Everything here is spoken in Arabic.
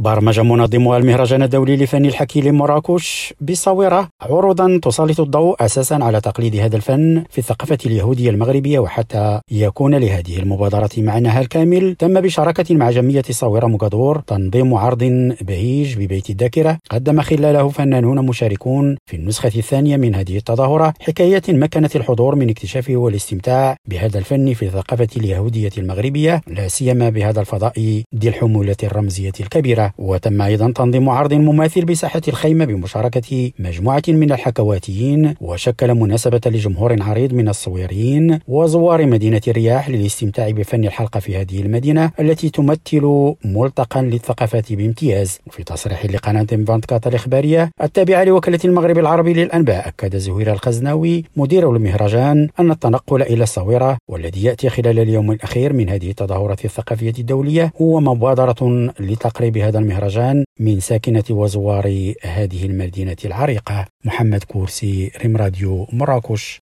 برمج منظمو المهرجان الدولي لفن الحكي لمراكش بالصاورة عروضا تسلط الضوء أساسا على تقليد هذا الفن في الثقافة اليهودية المغربية وحتى يكون لهذه المبادرة معناها الكامل. تم بشراكة مع جمعية صاورة مقدور تنظيم عرض بهيج ببيت الذاكرة. قدم خلاله فنانون مشاركون في النسخة الثانية من هذه التظاهرة. حكايات مكنت الحضور من اكتشافه والاستمتاع بهذا الفن في الثقافة اليهودية المغربية لا سيما بهذا الفضاء ذي الحمولة الرمزية الكبيرة. وتم أيضا تنظيم عرض مماثل بساحة الخيمة بمشاركة مجموعة من الحكواتيين وشكل مناسبة لجمهور عريض من الصويريين وزوار مدينة الرياح للاستمتاع بفن الحلقة في هذه المدينة التي تمثل ملتقا للثقافات بامتياز. وفي تصريح لقناة فانتكات الإخبارية التابعة لوكالة المغرب العربي للأنباء أكد زهير الخزناوي مدير المهرجان أن التنقل إلى الصويرة والذي يأتي خلال اليوم الأخير من هذه التظاهرات الثقافية الدولية هو مبادرة لتقريب هذا المهرجان من ساكنة وزوار هذه المدينة العريقة محمد كورسي ريم راديو مراكش.